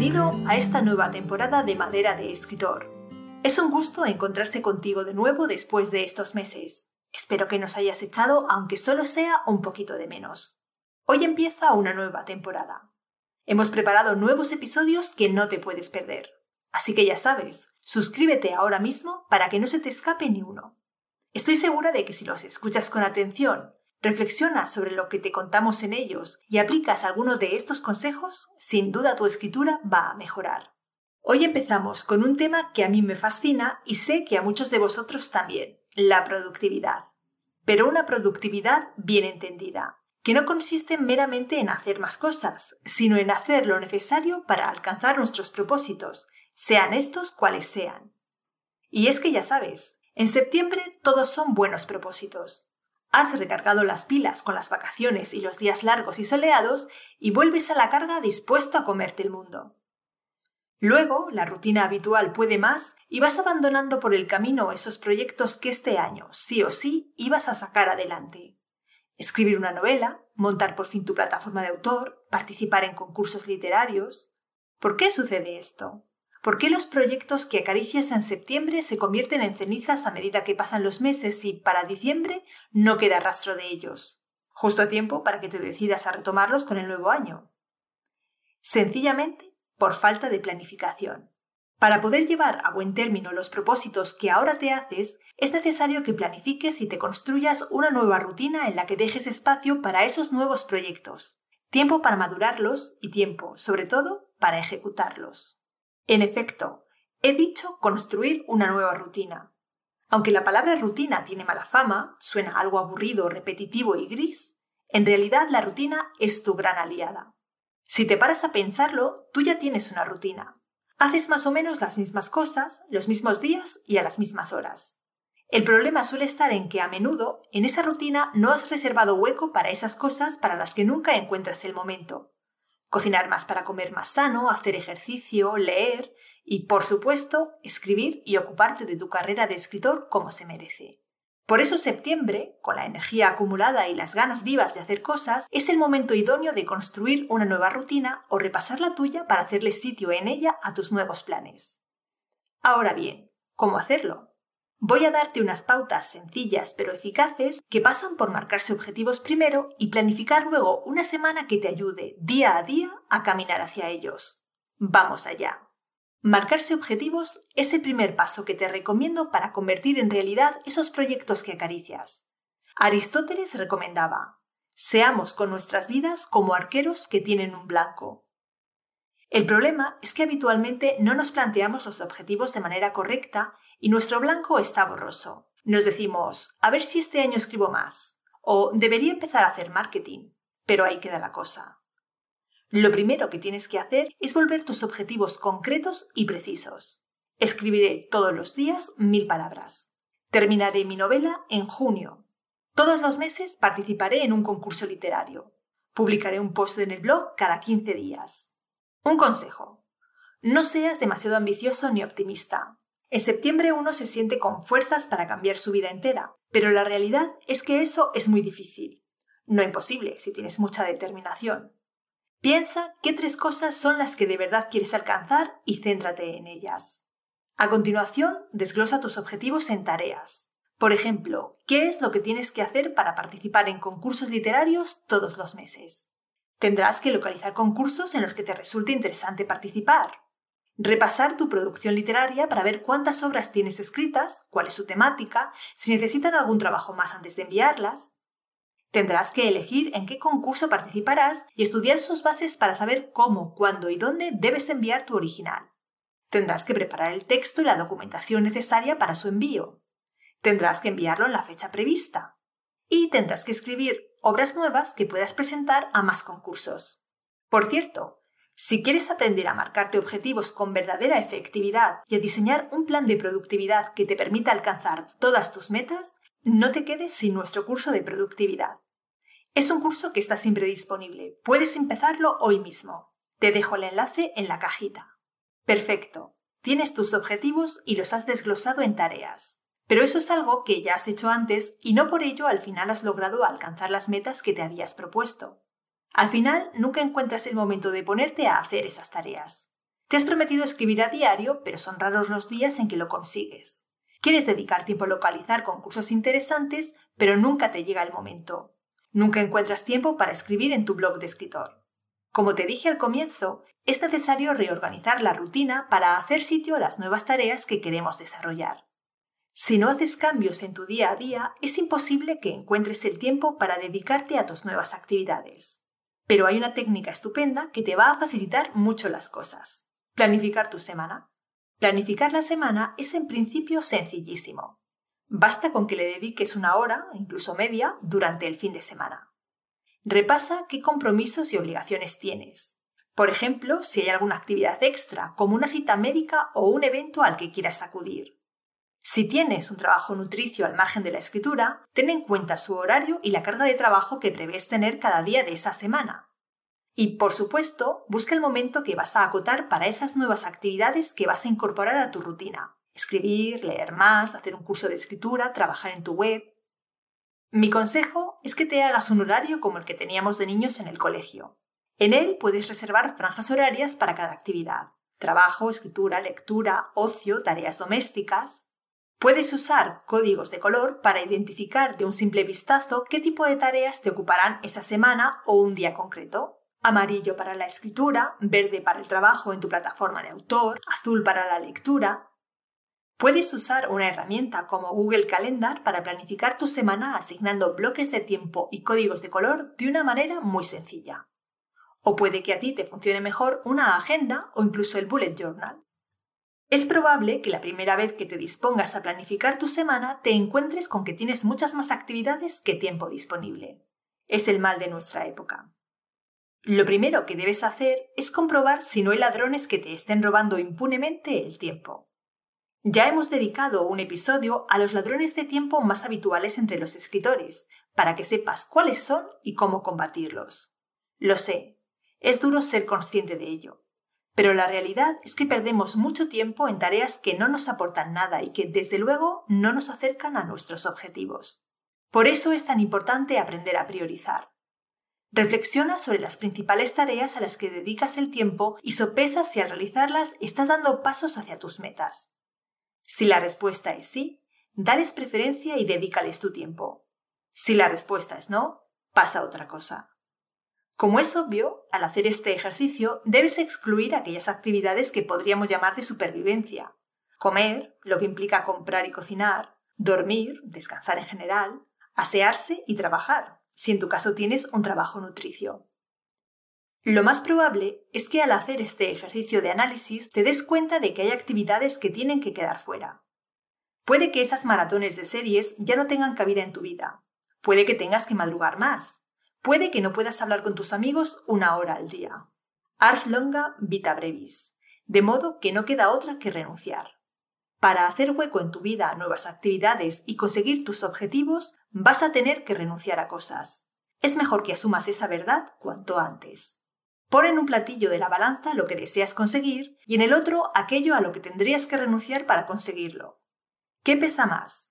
Bienvenido a esta nueva temporada de Madera de Escritor. Es un gusto encontrarse contigo de nuevo después de estos meses. Espero que nos hayas echado, aunque solo sea un poquito de menos. Hoy empieza una nueva temporada. Hemos preparado nuevos episodios que no te puedes perder. Así que ya sabes, suscríbete ahora mismo para que no se te escape ni uno. Estoy segura de que si los escuchas con atención, reflexionas sobre lo que te contamos en ellos y aplicas alguno de estos consejos, sin duda tu escritura va a mejorar. Hoy empezamos con un tema que a mí me fascina y sé que a muchos de vosotros también, la productividad. Pero una productividad bien entendida, que no consiste meramente en hacer más cosas, sino en hacer lo necesario para alcanzar nuestros propósitos, sean estos cuales sean. Y es que ya sabes, en septiembre todos son buenos propósitos. Has recargado las pilas con las vacaciones y los días largos y soleados y vuelves a la carga dispuesto a comerte el mundo. Luego, la rutina habitual puede más y vas abandonando por el camino esos proyectos que este año, sí o sí, ibas a sacar adelante. Escribir una novela, montar por fin tu plataforma de autor, participar en concursos literarios. ¿Por qué sucede esto? ¿Por qué los proyectos que acaricias en septiembre se convierten en cenizas a medida que pasan los meses y para diciembre no queda rastro de ellos? Justo a tiempo para que te decidas a retomarlos con el nuevo año. Sencillamente por falta de planificación. Para poder llevar a buen término los propósitos que ahora te haces, es necesario que planifiques y te construyas una nueva rutina en la que dejes espacio para esos nuevos proyectos, tiempo para madurarlos y tiempo, sobre todo, para ejecutarlos. En efecto, he dicho construir una nueva rutina. Aunque la palabra rutina tiene mala fama, suena algo aburrido, repetitivo y gris, en realidad la rutina es tu gran aliada. Si te paras a pensarlo, tú ya tienes una rutina. Haces más o menos las mismas cosas, los mismos días y a las mismas horas. El problema suele estar en que a menudo en esa rutina no has reservado hueco para esas cosas para las que nunca encuentras el momento. Cocinar más para comer más sano, hacer ejercicio, leer y, por supuesto, escribir y ocuparte de tu carrera de escritor como se merece. Por eso septiembre, con la energía acumulada y las ganas vivas de hacer cosas, es el momento idóneo de construir una nueva rutina o repasar la tuya para hacerle sitio en ella a tus nuevos planes. Ahora bien, ¿cómo hacerlo? Voy a darte unas pautas sencillas pero eficaces que pasan por marcarse objetivos primero y planificar luego una semana que te ayude día a día a caminar hacia ellos. Vamos allá. Marcarse objetivos es el primer paso que te recomiendo para convertir en realidad esos proyectos que acaricias. Aristóteles recomendaba, seamos con nuestras vidas como arqueros que tienen un blanco. El problema es que habitualmente no nos planteamos los objetivos de manera correcta y nuestro blanco está borroso. Nos decimos, a ver si este año escribo más, o debería empezar a hacer marketing, pero ahí queda la cosa. Lo primero que tienes que hacer es volver tus objetivos concretos y precisos. Escribiré todos los días mil palabras. Terminaré mi novela en junio. Todos los meses participaré en un concurso literario. Publicaré un post en el blog cada 15 días. Un consejo. No seas demasiado ambicioso ni optimista. En septiembre uno se siente con fuerzas para cambiar su vida entera, pero la realidad es que eso es muy difícil. No imposible si tienes mucha determinación. Piensa qué tres cosas son las que de verdad quieres alcanzar y céntrate en ellas. A continuación, desglosa tus objetivos en tareas. Por ejemplo, ¿qué es lo que tienes que hacer para participar en concursos literarios todos los meses? Tendrás que localizar concursos en los que te resulte interesante participar. Repasar tu producción literaria para ver cuántas obras tienes escritas, cuál es su temática, si necesitan algún trabajo más antes de enviarlas. Tendrás que elegir en qué concurso participarás y estudiar sus bases para saber cómo, cuándo y dónde debes enviar tu original. Tendrás que preparar el texto y la documentación necesaria para su envío. Tendrás que enviarlo en la fecha prevista. Y tendrás que escribir obras nuevas que puedas presentar a más concursos. Por cierto, si quieres aprender a marcarte objetivos con verdadera efectividad y a diseñar un plan de productividad que te permita alcanzar todas tus metas, no te quedes sin nuestro curso de productividad. Es un curso que está siempre disponible. Puedes empezarlo hoy mismo. Te dejo el enlace en la cajita. Perfecto. Tienes tus objetivos y los has desglosado en tareas. Pero eso es algo que ya has hecho antes y no por ello al final has logrado alcanzar las metas que te habías propuesto. Al final nunca encuentras el momento de ponerte a hacer esas tareas. Te has prometido escribir a diario, pero son raros los días en que lo consigues. Quieres dedicar tiempo a localizar concursos interesantes, pero nunca te llega el momento. Nunca encuentras tiempo para escribir en tu blog de escritor. Como te dije al comienzo, es necesario reorganizar la rutina para hacer sitio a las nuevas tareas que queremos desarrollar. Si no haces cambios en tu día a día, es imposible que encuentres el tiempo para dedicarte a tus nuevas actividades. Pero hay una técnica estupenda que te va a facilitar mucho las cosas. Planificar tu semana. Planificar la semana es en principio sencillísimo. Basta con que le dediques una hora, incluso media, durante el fin de semana. Repasa qué compromisos y obligaciones tienes. Por ejemplo, si hay alguna actividad extra, como una cita médica o un evento al que quieras acudir. Si tienes un trabajo nutricio al margen de la escritura, ten en cuenta su horario y la carga de trabajo que prevés tener cada día de esa semana. Y, por supuesto, busca el momento que vas a acotar para esas nuevas actividades que vas a incorporar a tu rutina. Escribir, leer más, hacer un curso de escritura, trabajar en tu web. Mi consejo es que te hagas un horario como el que teníamos de niños en el colegio. En él puedes reservar franjas horarias para cada actividad. Trabajo, escritura, lectura, ocio, tareas domésticas. Puedes usar códigos de color para identificar de un simple vistazo qué tipo de tareas te ocuparán esa semana o un día concreto. Amarillo para la escritura, verde para el trabajo en tu plataforma de autor, azul para la lectura. Puedes usar una herramienta como Google Calendar para planificar tu semana asignando bloques de tiempo y códigos de color de una manera muy sencilla. O puede que a ti te funcione mejor una agenda o incluso el bullet journal. Es probable que la primera vez que te dispongas a planificar tu semana te encuentres con que tienes muchas más actividades que tiempo disponible. Es el mal de nuestra época. Lo primero que debes hacer es comprobar si no hay ladrones que te estén robando impunemente el tiempo. Ya hemos dedicado un episodio a los ladrones de tiempo más habituales entre los escritores, para que sepas cuáles son y cómo combatirlos. Lo sé, es duro ser consciente de ello, pero la realidad es que perdemos mucho tiempo en tareas que no nos aportan nada y que, desde luego, no nos acercan a nuestros objetivos. Por eso es tan importante aprender a priorizar. Reflexiona sobre las principales tareas a las que dedicas el tiempo y sopesa si al realizarlas estás dando pasos hacia tus metas. Si la respuesta es sí, dales preferencia y dedícales tu tiempo. Si la respuesta es no, pasa otra cosa. Como es obvio, al hacer este ejercicio debes excluir aquellas actividades que podríamos llamar de supervivencia. Comer, lo que implica comprar y cocinar, dormir, descansar en general, asearse y trabajar, si en tu caso tienes un trabajo nutricio. Lo más probable es que al hacer este ejercicio de análisis te des cuenta de que hay actividades que tienen que quedar fuera. Puede que esas maratones de series ya no tengan cabida en tu vida. Puede que tengas que madrugar más. Puede que no puedas hablar con tus amigos una hora al día. Ars longa vita brevis, de modo que no queda otra que renunciar. Para hacer hueco en tu vida a nuevas actividades y conseguir tus objetivos, vas a tener que renunciar a cosas. Es mejor que asumas esa verdad cuanto antes. Pon en un platillo de la balanza lo que deseas conseguir y en el otro aquello a lo que tendrías que renunciar para conseguirlo. ¿Qué pesa más?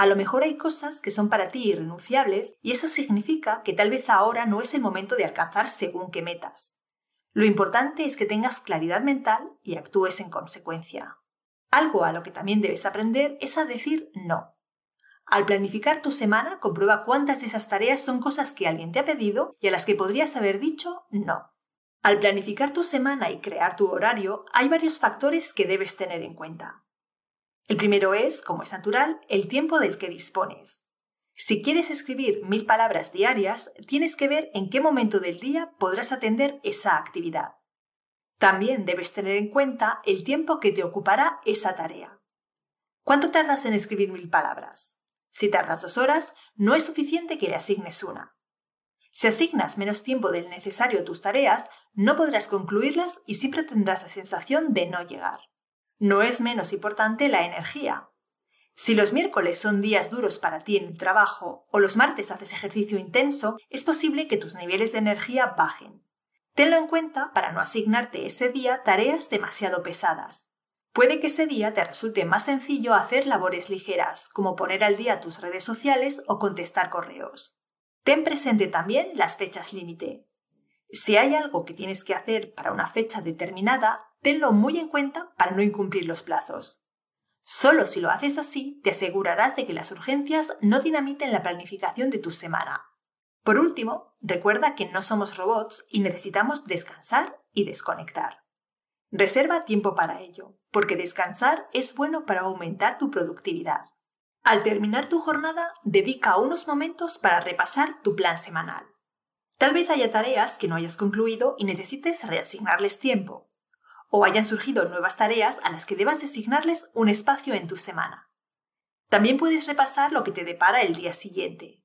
A lo mejor hay cosas que son para ti irrenunciables y eso significa que tal vez ahora no es el momento de alcanzar según qué metas. Lo importante es que tengas claridad mental y actúes en consecuencia. Algo a lo que también debes aprender es a decir no. Al planificar tu semana, comprueba cuántas de esas tareas son cosas que alguien te ha pedido y a las que podrías haber dicho no. Al planificar tu semana y crear tu horario, hay varios factores que debes tener en cuenta. El primero es, como es natural, el tiempo del que dispones. Si quieres escribir mil palabras diarias, tienes que ver en qué momento del día podrás atender esa actividad. También debes tener en cuenta el tiempo que te ocupará esa tarea. ¿Cuánto tardas en escribir mil palabras? Si tardas dos horas, no es suficiente que le asignes una. Si asignas menos tiempo del necesario a tus tareas, no podrás concluirlas y siempre tendrás la sensación de no llegar. No es menos importante la energía. Si los miércoles son días duros para ti en el trabajo o los martes haces ejercicio intenso, es posible que tus niveles de energía bajen. Tenlo en cuenta para no asignarte ese día tareas demasiado pesadas. Puede que ese día te resulte más sencillo hacer labores ligeras, como poner al día tus redes sociales o contestar correos. Ten presente también las fechas límite. Si hay algo que tienes que hacer para una fecha determinada, tenlo muy en cuenta para no incumplir los plazos. Solo si lo haces así, te asegurarás de que las urgencias no dinamiten la planificación de tu semana. Por último, recuerda que no somos robots y necesitamos descansar y desconectar. Reserva tiempo para ello, porque descansar es bueno para aumentar tu productividad. Al terminar tu jornada, dedica unos momentos para repasar tu plan semanal. Tal vez haya tareas que no hayas concluido y necesites reasignarles tiempo, o hayan surgido nuevas tareas a las que debas designarles un espacio en tu semana. También puedes repasar lo que te depara el día siguiente.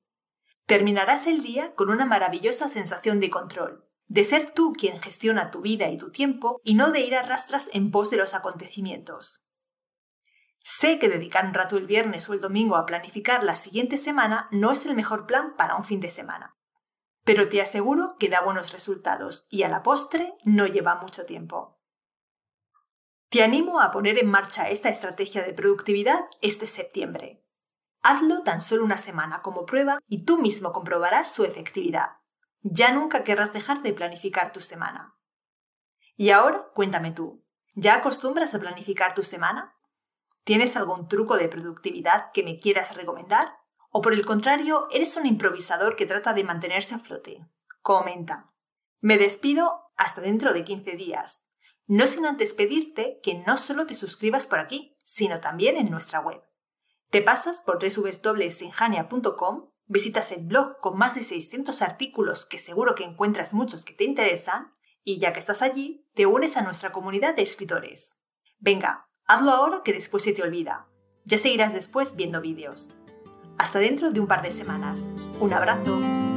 Terminarás el día con una maravillosa sensación de control, de ser tú quien gestiona tu vida y tu tiempo y no de ir a rastras en pos de los acontecimientos. Sé que dedicar un rato el viernes o el domingo a planificar la siguiente semana no es el mejor plan para un fin de semana, pero te aseguro que da buenos resultados y a la postre no lleva mucho tiempo. Te animo a poner en marcha esta estrategia de productividad este septiembre. Hazlo tan solo una semana como prueba y tú mismo comprobarás su efectividad. Ya nunca querrás dejar de planificar tu semana. Y ahora cuéntame tú, ¿ya acostumbras a planificar tu semana? ¿Tienes algún truco de productividad que me quieras recomendar? ¿O por el contrario, eres un improvisador que trata de mantenerse a flote? Comenta. Me despido hasta dentro de 15 días. No sin antes pedirte que no solo te suscribas por aquí, sino también en nuestra web. Te pasas por www.sinjania.com, visitas el blog con más de 600 artículos que seguro que encuentras muchos que te interesan, y ya que estás allí, te unes a nuestra comunidad de escritores. Venga, Hazlo ahora que después se te olvida. Ya seguirás después viendo vídeos. Hasta dentro de un par de semanas. Un abrazo.